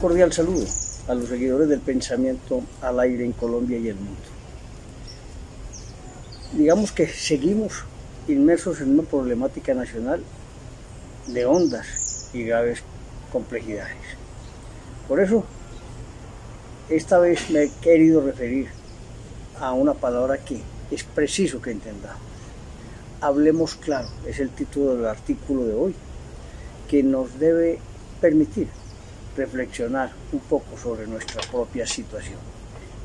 cordial saludo a los seguidores del pensamiento al aire en Colombia y el mundo. Digamos que seguimos inmersos en una problemática nacional de hondas y graves complejidades. Por eso, esta vez me he querido referir a una palabra que es preciso que entendamos. Hablemos claro, es el título del artículo de hoy, que nos debe permitir reflexionar un poco sobre nuestra propia situación.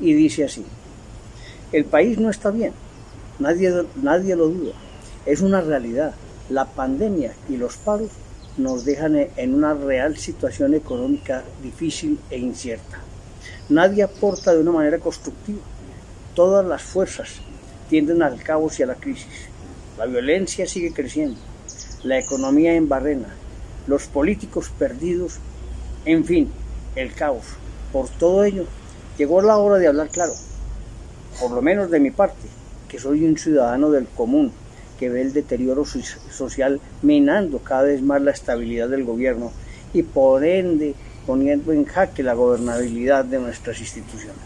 Y dice así, el país no está bien, nadie, nadie lo duda, es una realidad. La pandemia y los paros nos dejan en una real situación económica difícil e incierta. Nadie aporta de una manera constructiva. Todas las fuerzas tienden al caos y a la crisis. La violencia sigue creciendo, la economía en barrena, los políticos perdidos, en fin, el caos. Por todo ello, llegó la hora de hablar claro, por lo menos de mi parte, que soy un ciudadano del común, que ve el deterioro social minando cada vez más la estabilidad del gobierno y por ende poniendo en jaque la gobernabilidad de nuestras instituciones.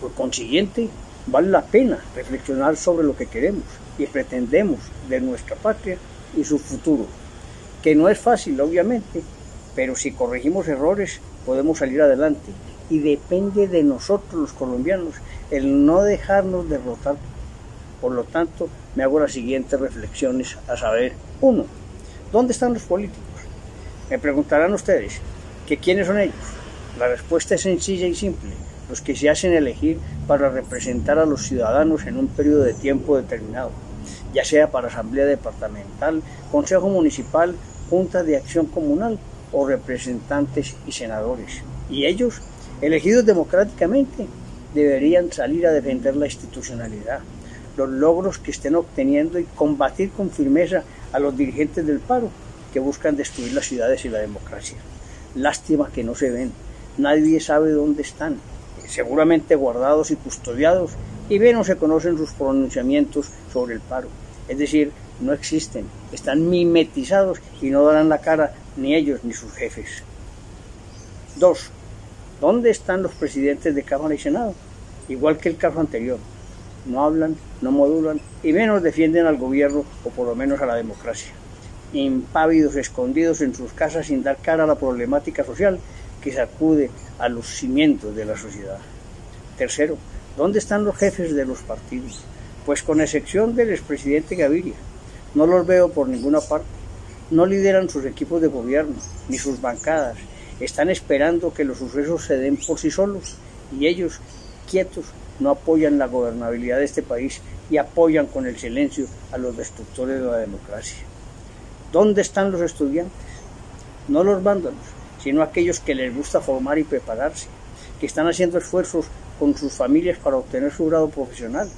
Por consiguiente, vale la pena reflexionar sobre lo que queremos y pretendemos de nuestra patria y su futuro, que no es fácil, obviamente, pero si corregimos errores podemos salir adelante y depende de nosotros los colombianos el no dejarnos derrotar. Por lo tanto, me hago las siguientes reflexiones a saber, uno, ¿dónde están los políticos? Me preguntarán ustedes, ¿que quiénes son ellos? La respuesta es sencilla y simple, los que se hacen elegir para representar a los ciudadanos en un periodo de tiempo determinado ya sea para asamblea departamental, consejo municipal, junta de acción comunal o representantes y senadores. Y ellos, elegidos democráticamente, deberían salir a defender la institucionalidad, los logros que estén obteniendo y combatir con firmeza a los dirigentes del paro que buscan destruir las ciudades y la democracia. Lástima que no se ven, nadie sabe dónde están, seguramente guardados y custodiados y bien no se conocen sus pronunciamientos sobre el paro. Es decir, no existen, están mimetizados y no darán la cara ni ellos ni sus jefes. Dos, ¿dónde están los presidentes de Cámara y Senado? Igual que el caso anterior, no hablan, no modulan y menos defienden al gobierno o por lo menos a la democracia. Impávidos, escondidos en sus casas sin dar cara a la problemática social que sacude a los cimientos de la sociedad. Tercero, ¿Dónde están los jefes de los partidos? Pues con excepción del expresidente Gaviria, no los veo por ninguna parte. No lideran sus equipos de gobierno, ni sus bancadas. Están esperando que los sucesos se den por sí solos y ellos, quietos, no apoyan la gobernabilidad de este país y apoyan con el silencio a los destructores de la democracia. ¿Dónde están los estudiantes? No los vándalos, sino aquellos que les gusta formar y prepararse, que están haciendo esfuerzos con sus familias para obtener su grado profesional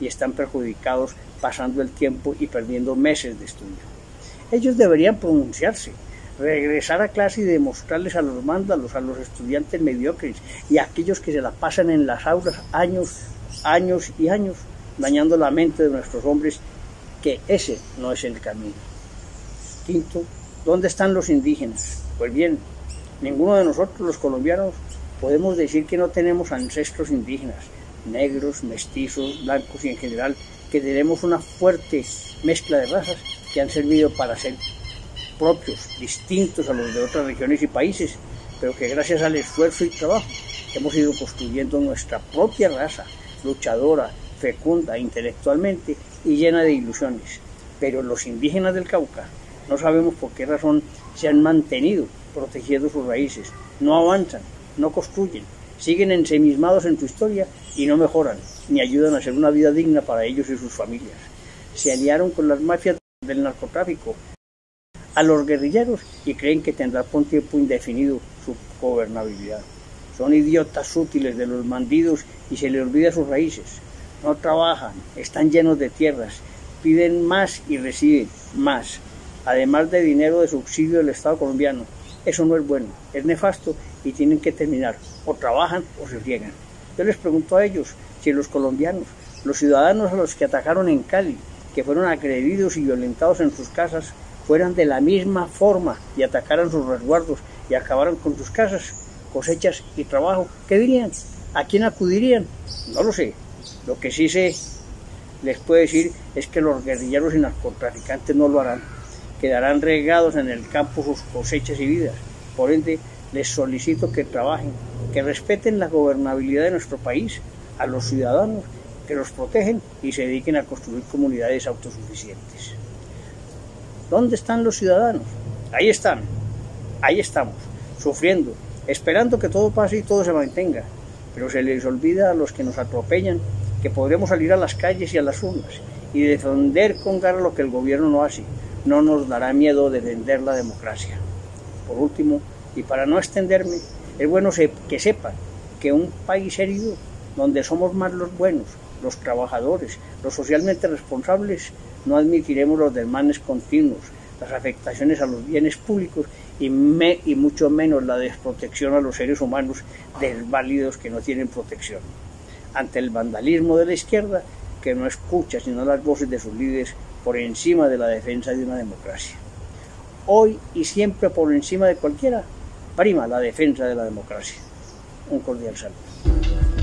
y están perjudicados pasando el tiempo y perdiendo meses de estudio. Ellos deberían pronunciarse, regresar a clase y demostrarles a los mándalos, a los estudiantes mediocres y a aquellos que se la pasan en las aulas años, años y años, dañando la mente de nuestros hombres, que ese no es el camino. Quinto, ¿dónde están los indígenas? Pues bien, ninguno de nosotros los colombianos podemos decir que no tenemos ancestros indígenas, negros, mestizos, blancos y en general, que tenemos una fuerte mezcla de razas que han servido para ser propios, distintos a los de otras regiones y países, pero que gracias al esfuerzo y trabajo hemos ido construyendo nuestra propia raza, luchadora, fecunda intelectualmente y llena de ilusiones. Pero los indígenas del Cauca no sabemos por qué razón se han mantenido protegiendo sus raíces, no avanzan, no construyen, siguen ensemismados en su historia y no mejoran, ni ayudan a hacer una vida digna para ellos y sus familias. Se aliaron con las mafias del narcotráfico, a los guerrilleros y creen que tendrá por un tiempo indefinido su gobernabilidad. Son idiotas útiles de los bandidos y se les olvida sus raíces. No trabajan, están llenos de tierras, piden más y reciben más, además de dinero de subsidio del Estado colombiano. Eso no es bueno, es nefasto y tienen que terminar. O trabajan o se friegan. Yo les pregunto a ellos si los colombianos, los ciudadanos a los que atacaron en Cali, que fueron agredidos y violentados en sus casas, fueran de la misma forma y atacaran sus resguardos y acabaron con sus casas, cosechas y trabajo, ¿qué dirían? ¿A quién acudirían? No lo sé. Lo que sí sé, les puedo decir, es que los guerrilleros y narcotraficantes no lo harán. Quedarán regados en el campo sus cosechas y vidas. Por ende, les solicito que trabajen, que respeten la gobernabilidad de nuestro país, a los ciudadanos, que los protegen y se dediquen a construir comunidades autosuficientes. ¿Dónde están los ciudadanos? Ahí están, ahí estamos, sufriendo, esperando que todo pase y todo se mantenga, pero se les olvida a los que nos atropellan que podremos salir a las calles y a las urnas y defender con garra lo que el gobierno no hace. No nos dará miedo defender la democracia. Por último, y para no extenderme, es bueno que sepan que un país herido, donde somos más los buenos, los trabajadores, los socialmente responsables, no admitiremos los desmanes continuos, las afectaciones a los bienes públicos y, y mucho menos la desprotección a los seres humanos desválidos que no tienen protección. Ante el vandalismo de la izquierda, que no escucha sino las voces de sus líderes por encima de la defensa de una democracia. Hoy y siempre por encima de cualquiera, prima la defensa de la democracia. Un cordial saludo.